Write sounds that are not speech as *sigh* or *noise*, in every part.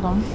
Hold on.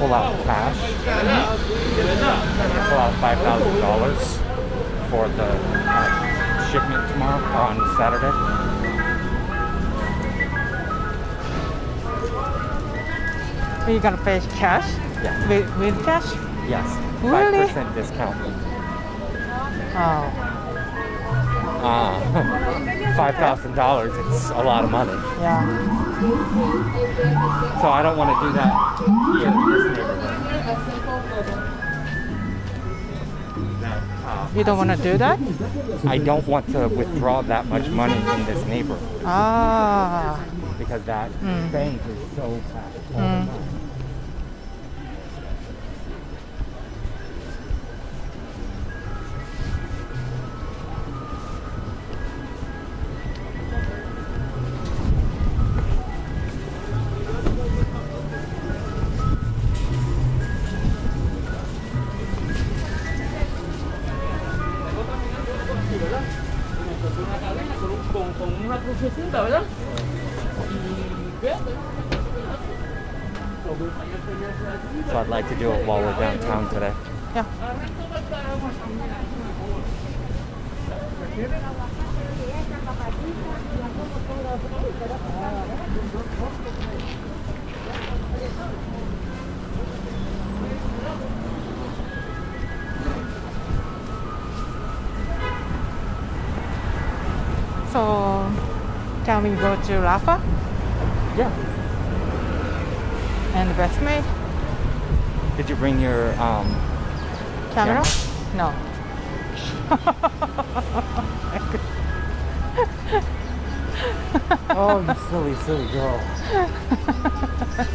Pull out cash. pull out five thousand dollars for the uh, shipment tomorrow on Saturday. Are you gonna pay cash? Yeah. With, with cash? Yes. Five Really? percent discount. Oh, Uh, *laughs* five thousand dollars. It's a lot of money. yeah. So I don't want to do that here in this neighborhood. You don't want to do that? I don't want to withdraw that much money in this neighborhood Ah. because that Mm. bank is so packed. Mm. Can we to Rapha Yeah. and the Best Made Did you bring your um? camera? No. *laughs* Oh, you silly, silly girl. *laughs*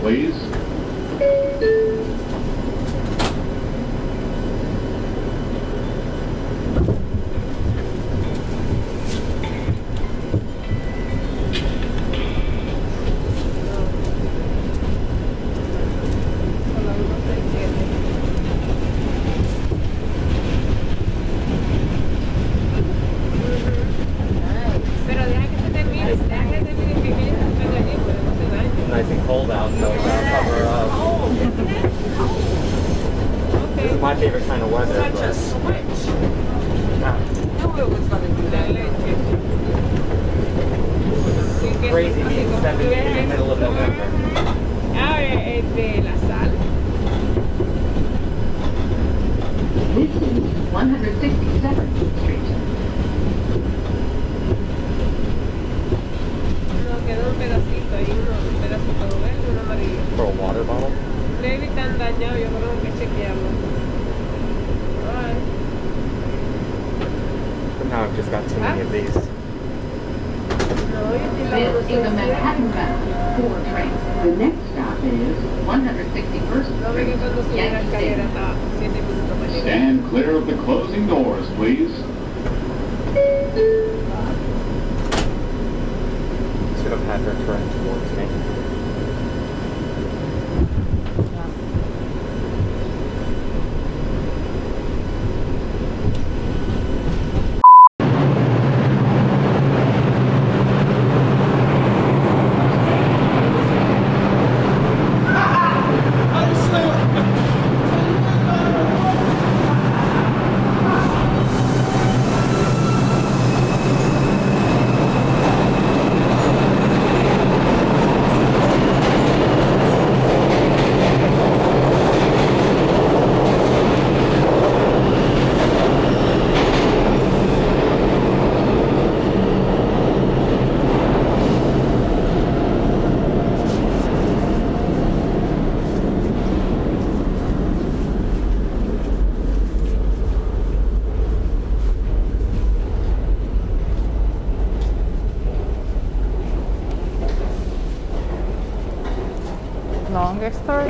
please. Long escalator.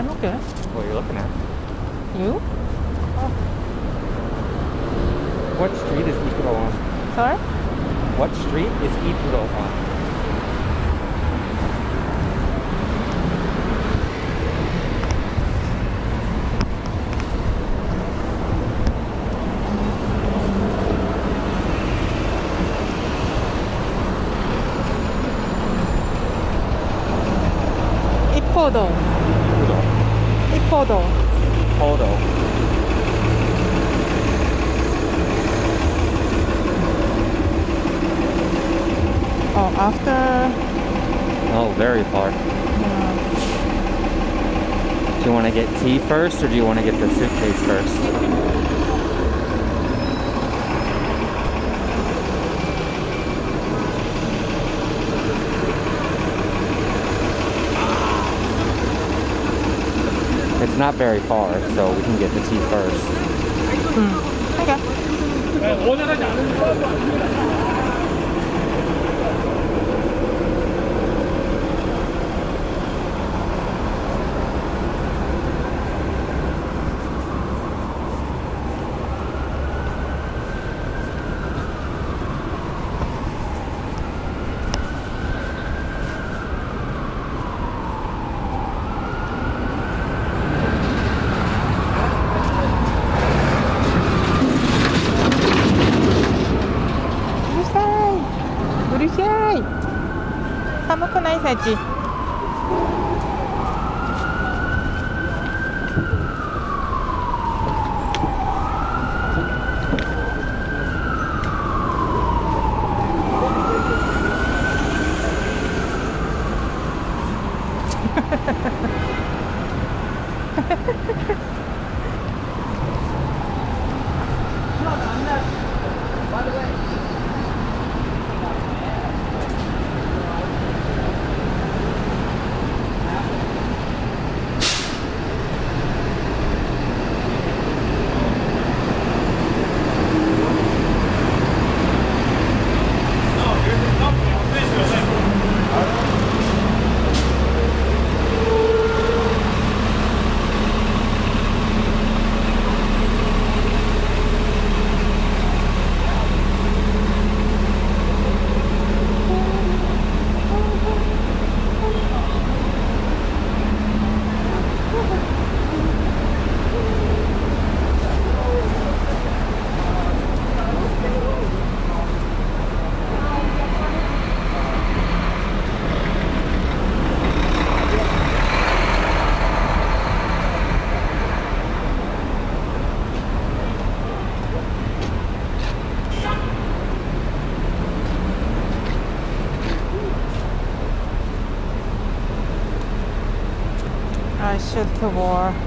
I'm okay. tea first or do you want to get the suitcase first? It's not very far, so we can get the tea first. Mm. Okay. to war.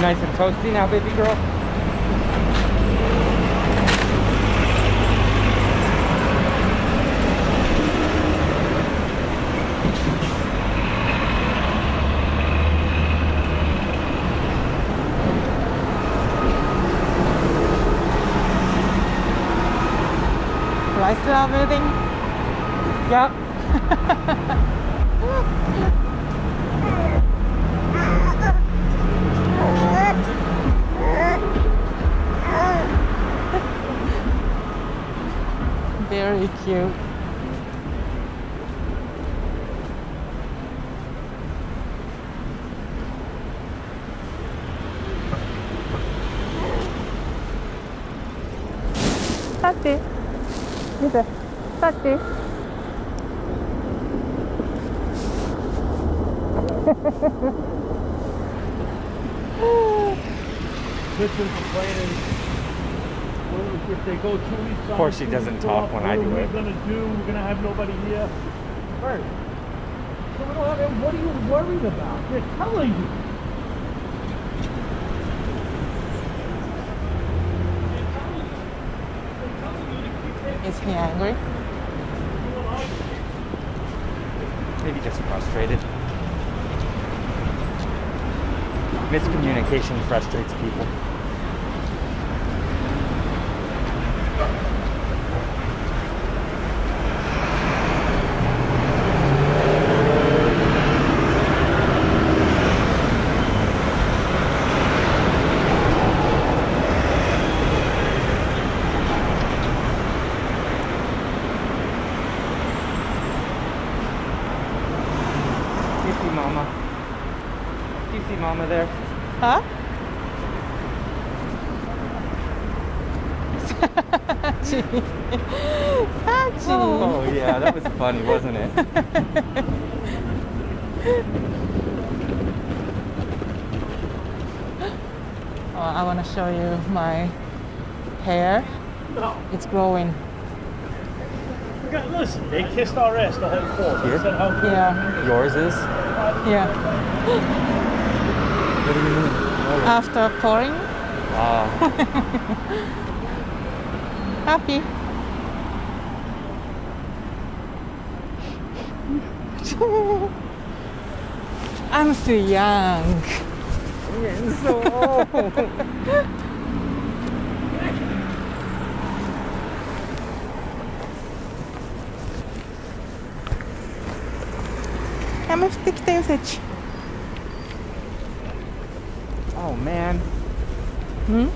Nice and toasty now, baby girl? Do I still have everything? Yep. Very cute. Tati. Dito. Tati. Kitchen complaining. Well, If they go two weeks Of course she doesn't talk when I do What are we gonna do? We're gonna have nobody here. Right. So we don't have, what are you worried about? They're telling you. Is he angry? Maybe just frustrated. Miscommunication frustrates people. Do you see Mama? Do you see Mama there? Huh? Sachi. Sachi. Oh yeah, that was funny, wasn't it? Oh, I want to show you my hair. No. It's growing. God, Listen, they kissed our ass the whole fall. Here? said how. Yeah, Yours is? yeah. What do you mean? After pouring, ah, *laughs* happy. I'm so young. you're so old. Ja, men stick det ju Oh man. Hmm?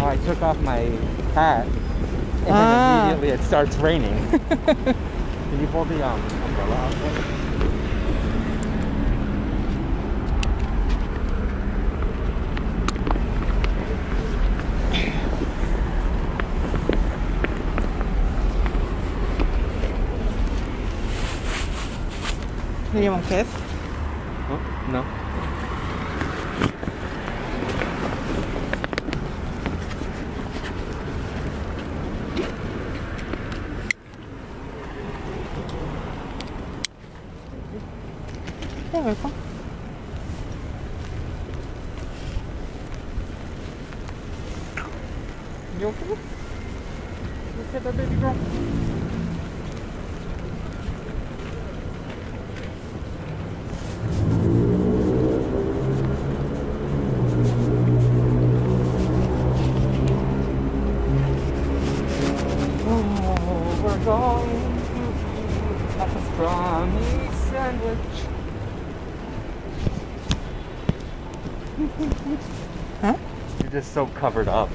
Oh, I took off my hat and Ah. then immediately it starts raining. *laughs* Can you pull the um, umbrella out for me? To a sandwich. Huh? You're just so covered up.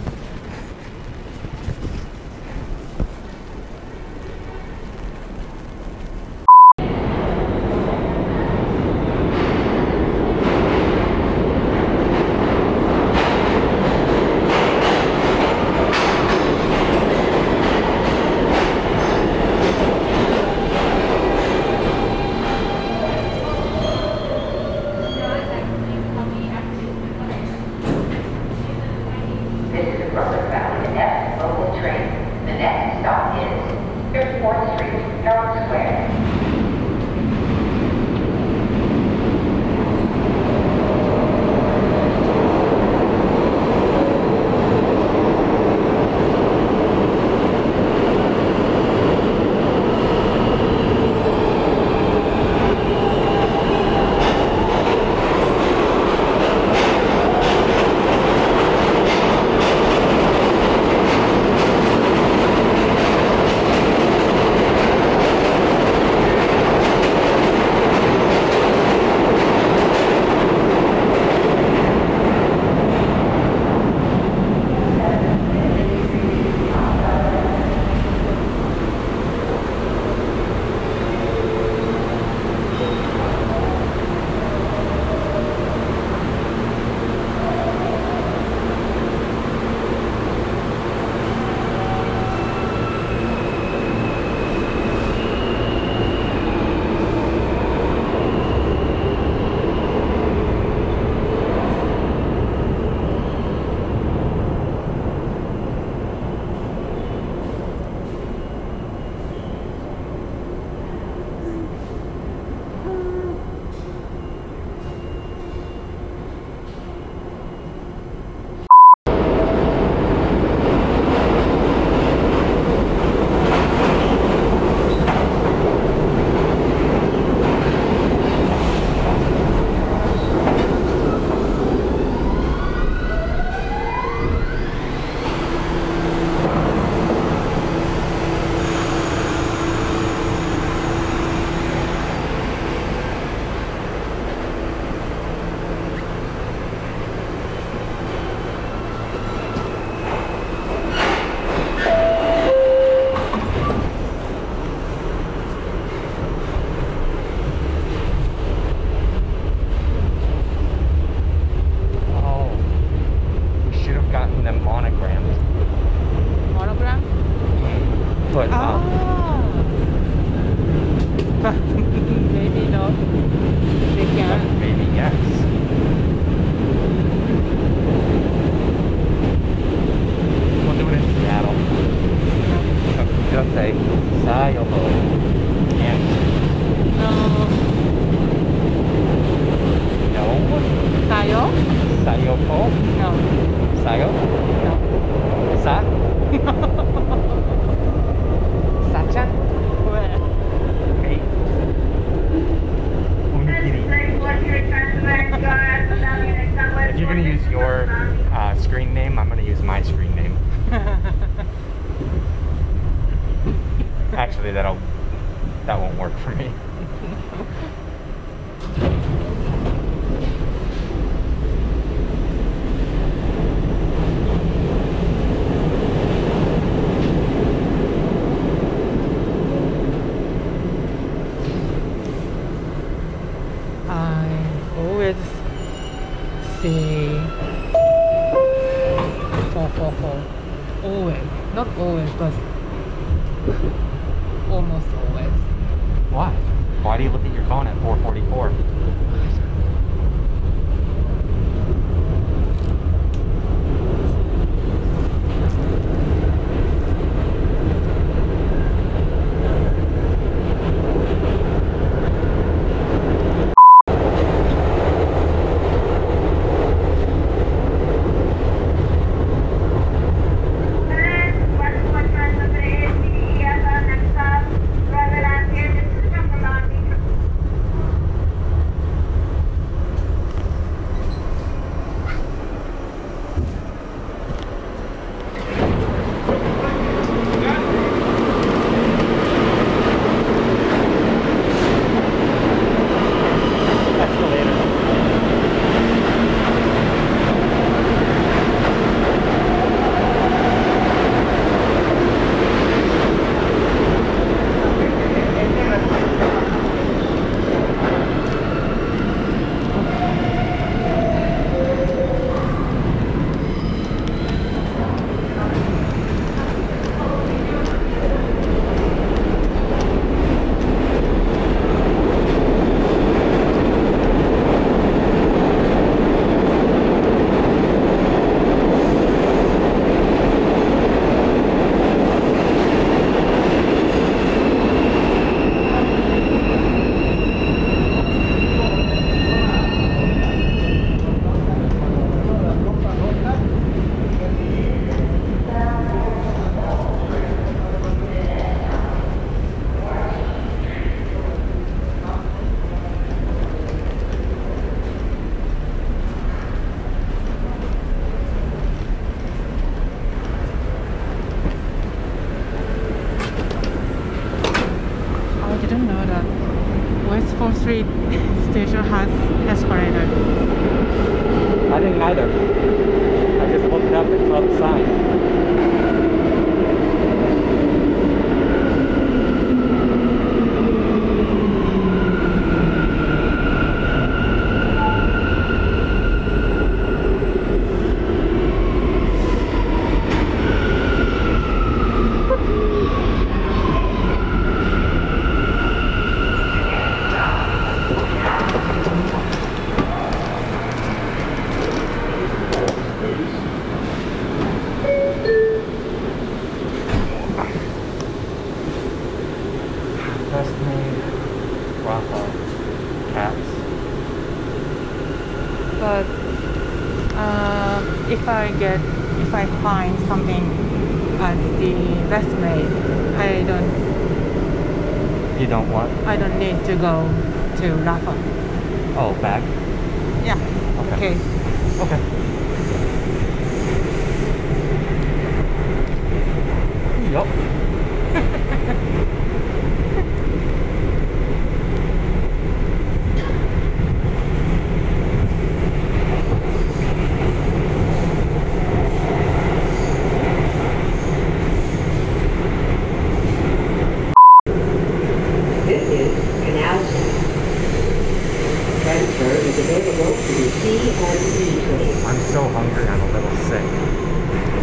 Available to the and. I'm so hungry, I'm a little sick.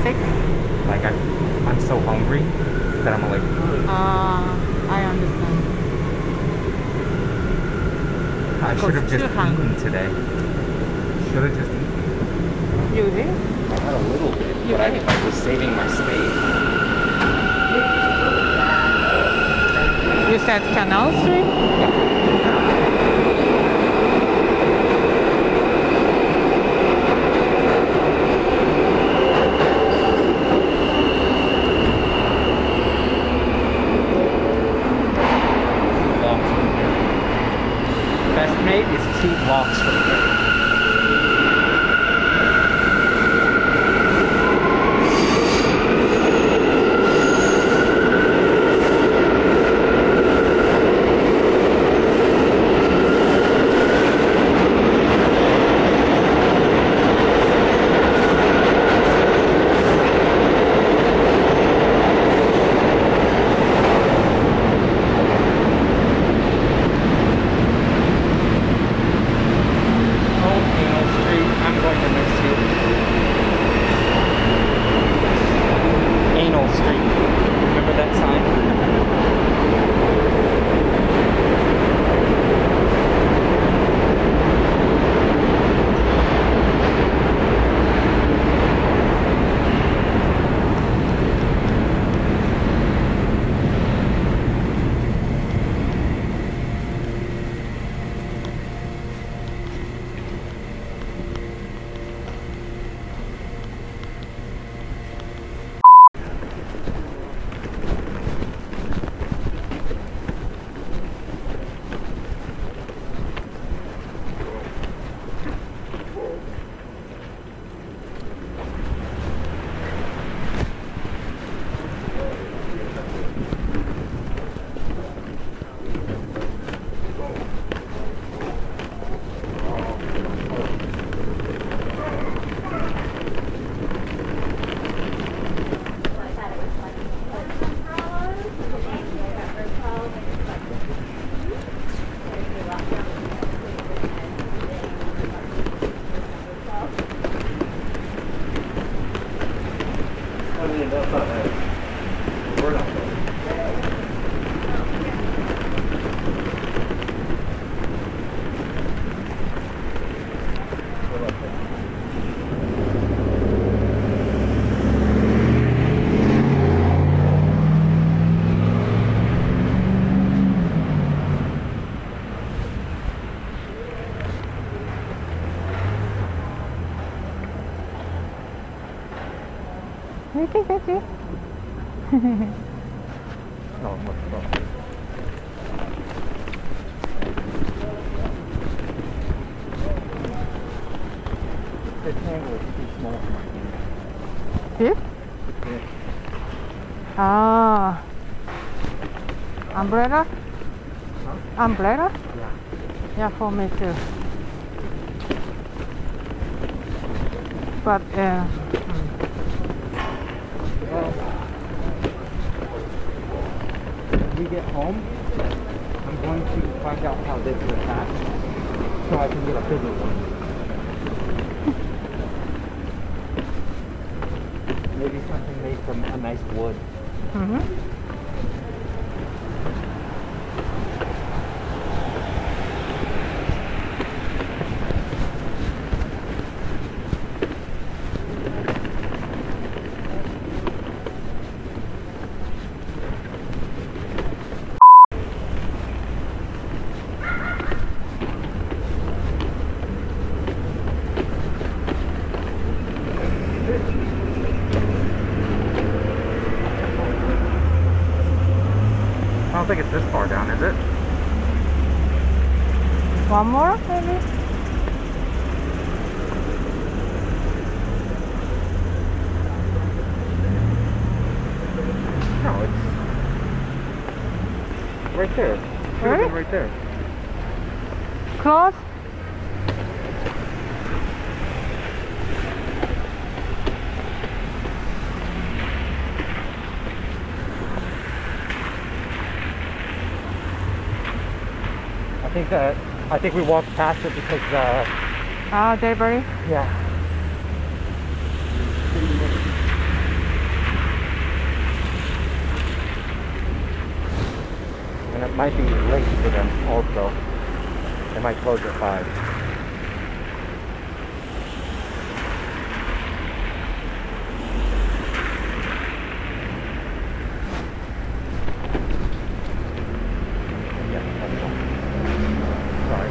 Sick? Like, I, I'm so hungry that I'm a like, Uh, I understand. I should have just too hungry. eaten today. Should have just eaten. You did? I had a little bit, You but I. I was saving my space. You said Canal Street? Blocks from here. Best Made is two blocks from here. Umbrella? Umbrella? Yeah. Yeah, for me too. But uh, Well, when we get home, I'm going to find out how this is attached so I can get a bigger one. Maybe something made from a nice wood. mhm. I don't think it's this far down, is it? one more maybe? No, it's right there. Should have been right there. Close? I think that I think we walked past it because uh Ah, delivery? yeah. And it might be late for them also. They might close at five. Yeah, that's fine. Sorry.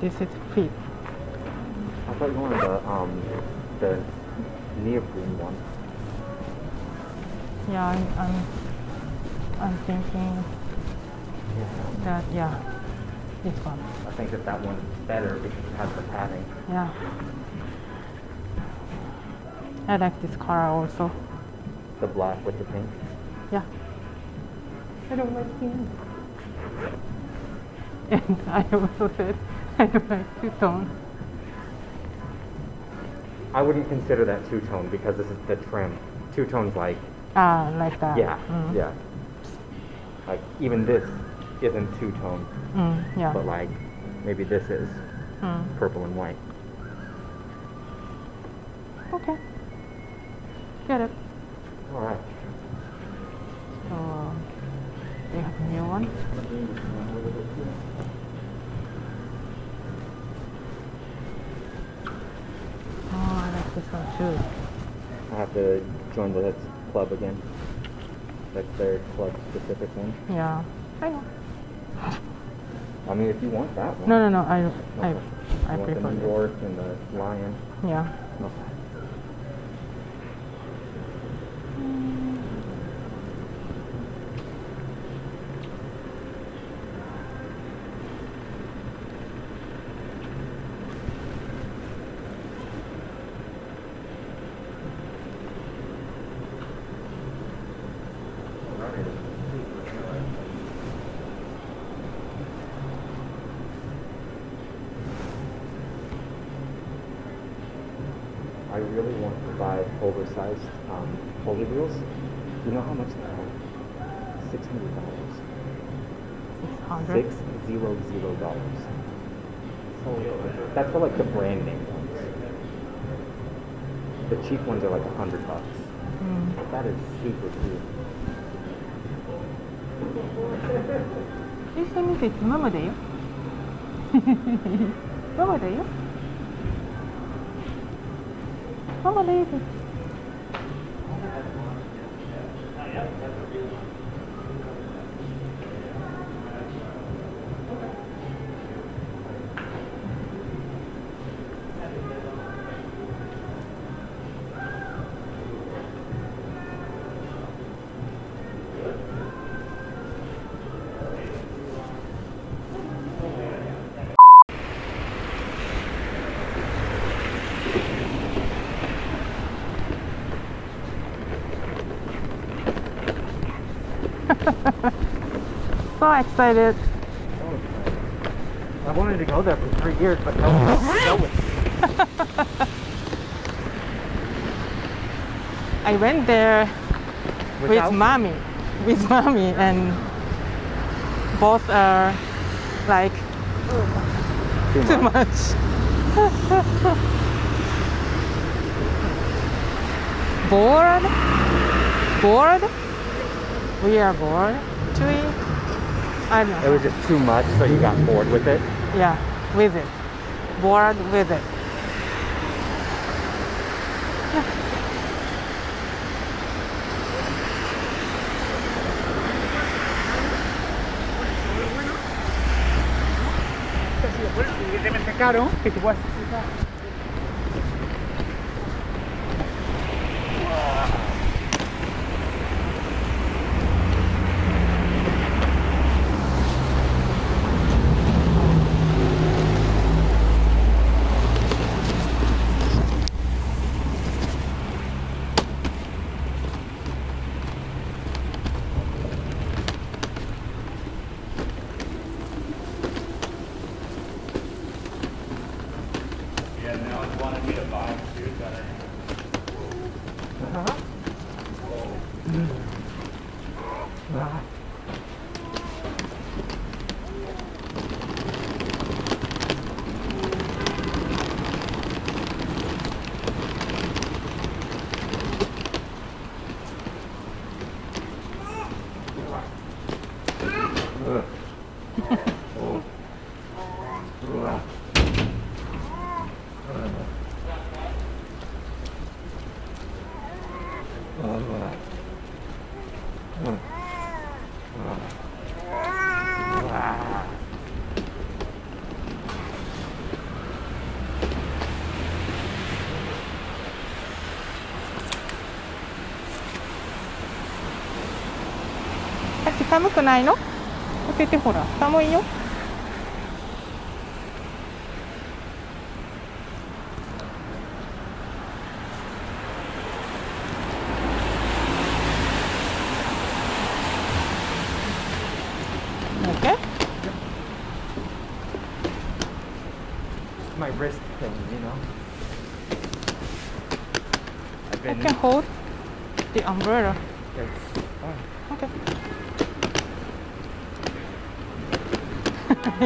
this is fit. I thought you wanted the um the neoprene one. Yeah, I'm, I'm, I'm thinking Yeah. that, yeah, this one. I think that that one's better because it has the padding. Yeah. I like this color also. The black with the pink. Yeah. I don't like pink. *laughs* And I *laughs* also said I two tone. I wouldn't consider that two tone because this is the trim. Two tone's like Ah, like that. yeah, Mm. yeah. Like even this isn't two tone, Mm, yeah. but like maybe this is Mm. purple and white. Okay. Get it. All right. So they have a new one. Oh, I like this one too. I have to join the club again. That's their club specific one. Yeah. I know. I mean, if you want that one. No, no, no. I, I, Okay. I you want the prefer New. York and the Lion. Yeah. Okay. I really want to buy oversized um, polar wheels. You know how much they are? Six hundred dollars. Six hundred. Six zero zero dollars. So that's for like the brand name ones. The cheap ones are like a hundred bucks. Mm. That is super cute. え、それ見て、ママだよ。ママだよ。ママだよ。 *laughs* so excited. I wanted to go there for three years, but no one else would go with. *laughs* I went there Without with mommy, with mommy, and both are like Too too much. much. *laughs* bored? Bored? We are bored. Tui? I don't know. It was just too much, so you got bored with it. Yeah, with it. Bored with it. suficientemente caro que tú puedas Yeah, 寒くないの開けてほら、寒いよ。Umbrella. *laughs* It's fine. Okay.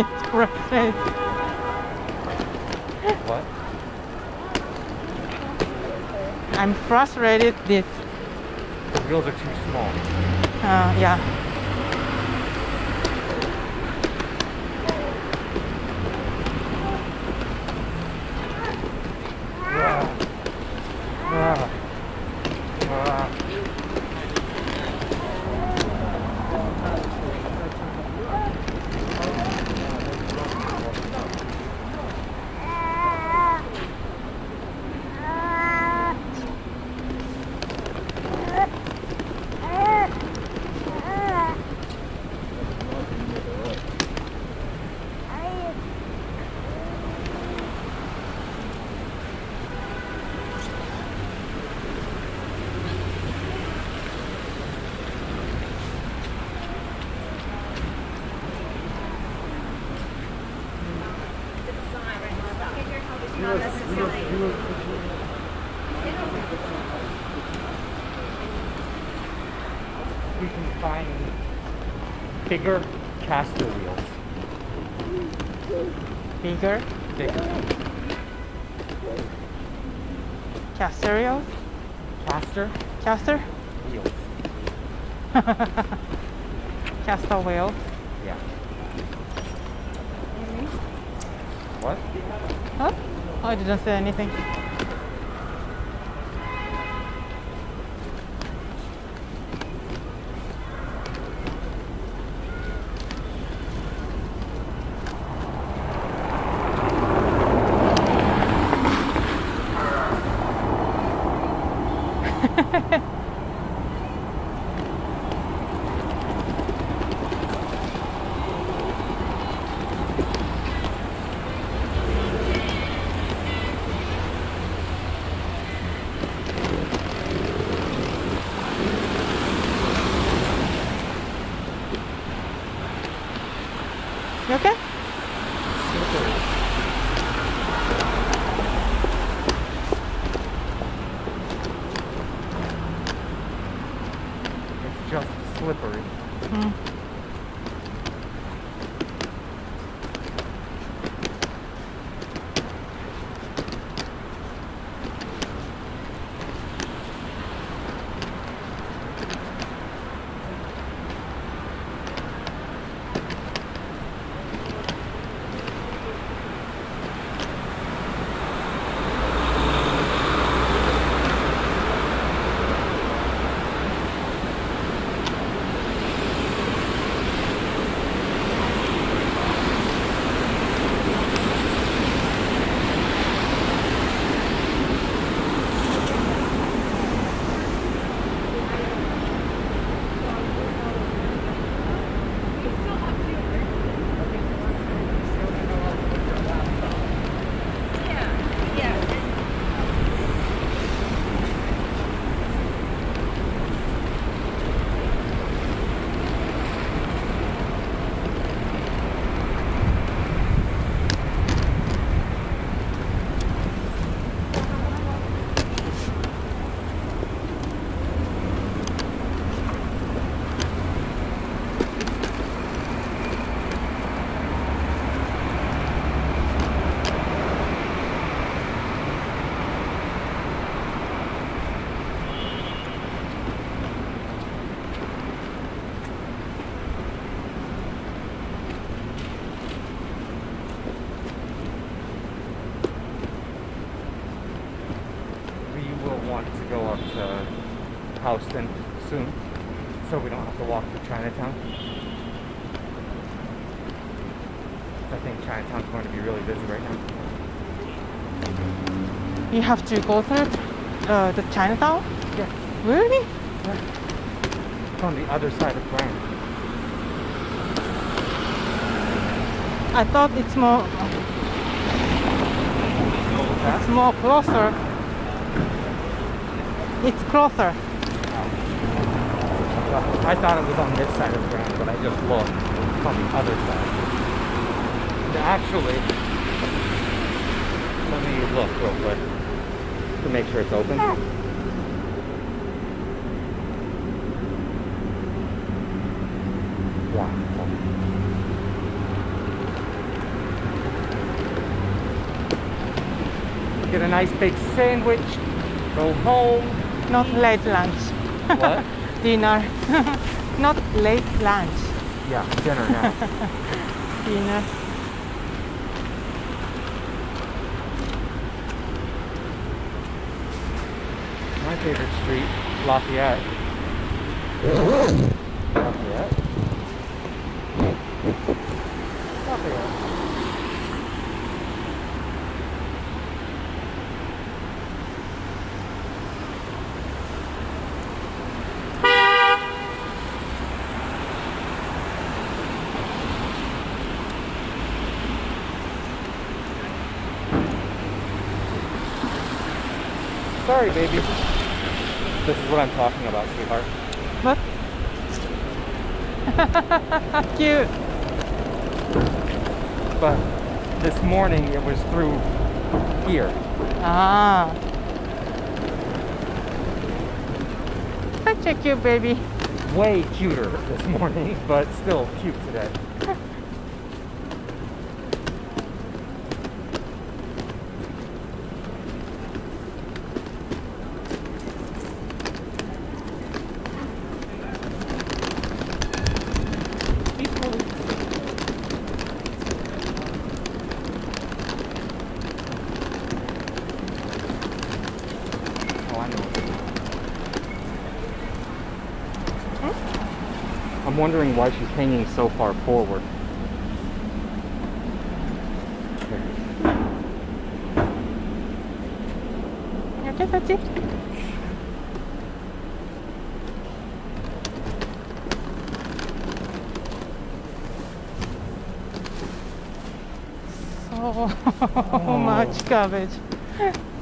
it's frustrating. What? I'm frustrated This. The wheels are too small. uh, yeah. Ah. Ah. We can find bigger caster wheels. Bigger Bigger. caster wheels? Caster caster wheels. *laughs* caster wheel. Yeah. What? Huh? I didn't say anything. Have to go through uh, the Chinatown? Yeah. Really? Yeah. It's on the other side of Grand. I thought it's more it's more closer. It's closer. I thought it was on this side of the Grand, but I just looked. It's on the other side. And Actually, let me look real quick make sure it's open. Yeah. Get a nice big sandwich. Go home. Not late lunch. What? *laughs* Dinner. *laughs* Not late lunch. Yeah, dinner now. *laughs* Dinner. My favorite street, Lafayette. Lafayette? Lafayette. Sorry, baby. This is what I'm talking about, sweetheart. What? *laughs* Cute. But this morning it was through here. Ah. Such a cute baby. Way cuter this morning, but still cute today. Oh, I know. I'm wondering why she's hanging so far forward. *laughs* So oh. much garbage. *laughs*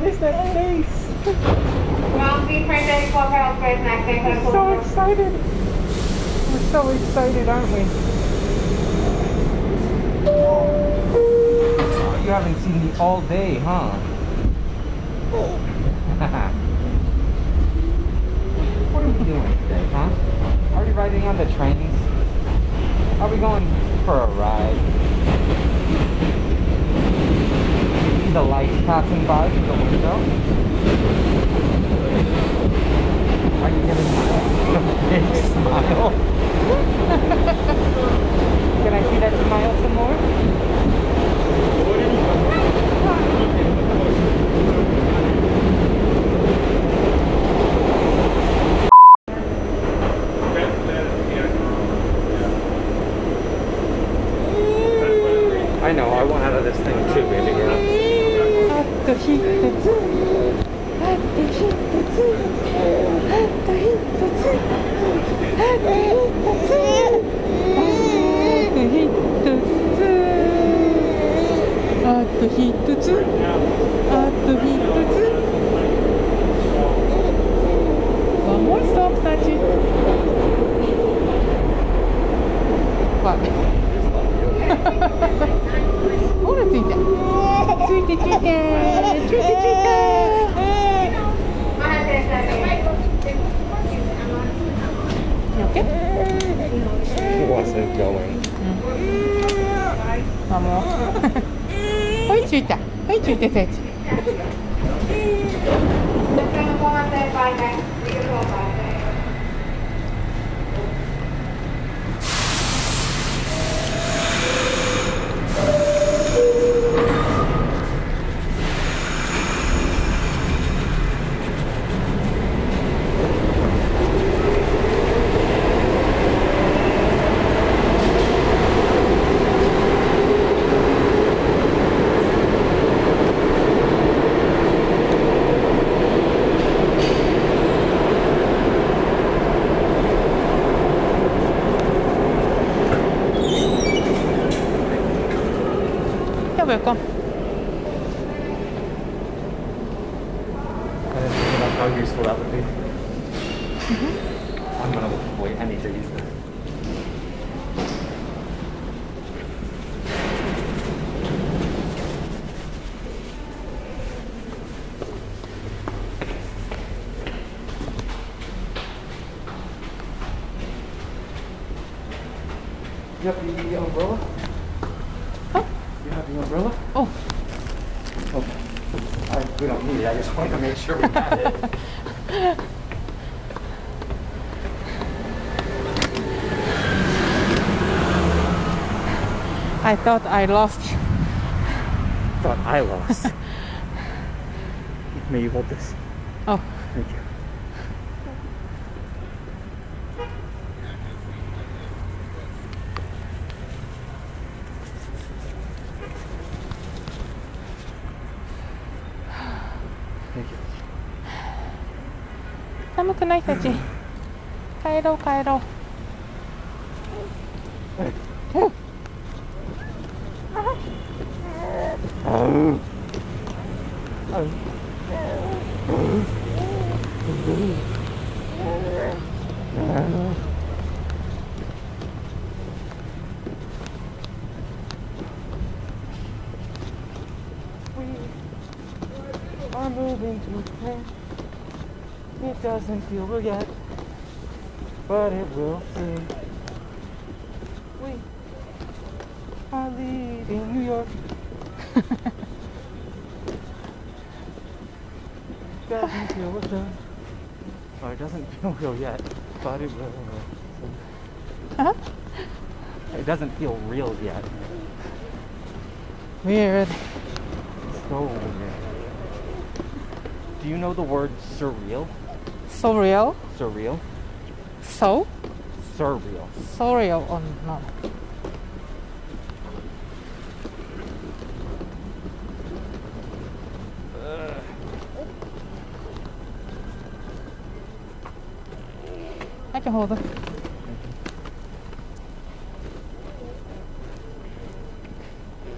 What is that face? Ground B, train 34, Carroll next day for So excited. We're so excited, aren't we? Oh, you haven't seen me all day, huh? *laughs* what are we doing today, huh? Are we riding on the trains? Are we going for a ride? You see the lights passing by through the window? Are you giving me a big *laughs* smile? *laughs* Can I see that smile some more? I I thought I lost you Thought I lost. May you hold this. Oh Thank you. Thank you. 寒くないたち帰ろう帰ろう We are moving to plan. It doesn't feel yet, but it will soon. We are leaving New York. *laughs* doesn't feel soon. Or it doesn't *laughs* feel real yet, but it will. Huh? It doesn't feel real yet. Weird So weird. Do you know the word surreal? Surreal? Surreal? So? Surreal. Surreal, real or no? Hold.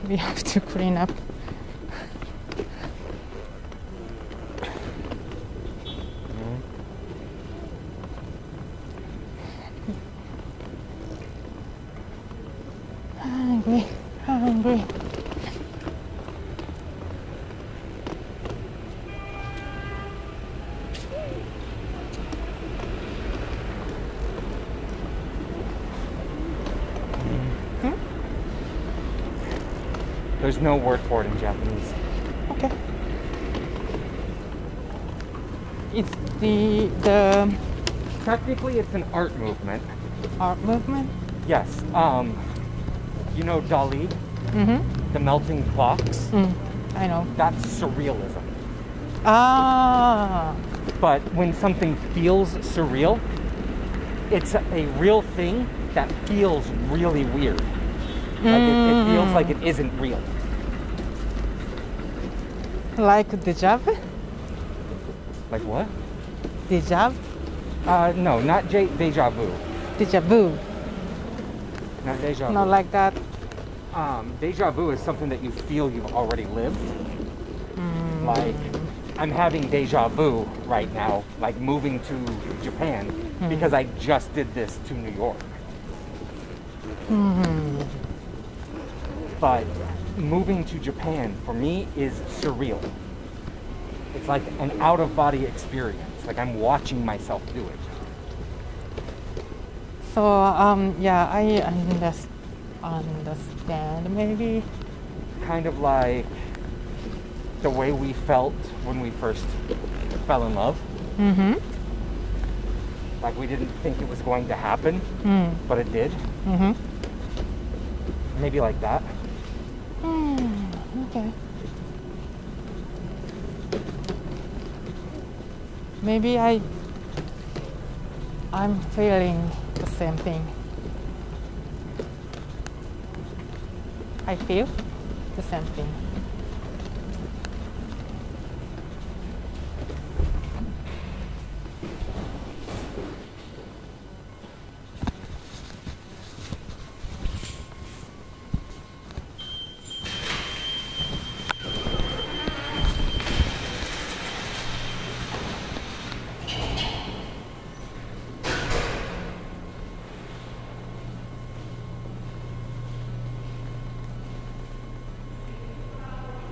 We have to clean up. Hungry, hungry. There's no word for it in Japanese. Okay. It's the the Technically, it's an art movement. art movement. Yes. Um, you know Dali, Mm-hmm. the melting clocks? Mm, I know. That's surrealism. Ah. But when something feels surreal, it's a, a real thing that feels really weird. Like it, it feels like it isn't real. Like deja vu? Like what? Deja vu? Uh, no, not j- deja vu. Deja vu. Not deja vu. Not like that. um, deja vu is something that you feel you've already lived. Like, I'm having deja vu right now, like moving to Japan, because I just did this to New York. But moving to Japan for me is surreal. It's like an out of body experience. Like I'm watching myself do it. So um yeah, I underst- understand maybe. Kind of like the way we felt when we first fell in love. Mm-hmm. Like we didn't think it was going to happen, Mm. but it did. Mm-hmm. Maybe like that. Mm, okay. Maybe I I'm feeling the same thing. I feel the same thing.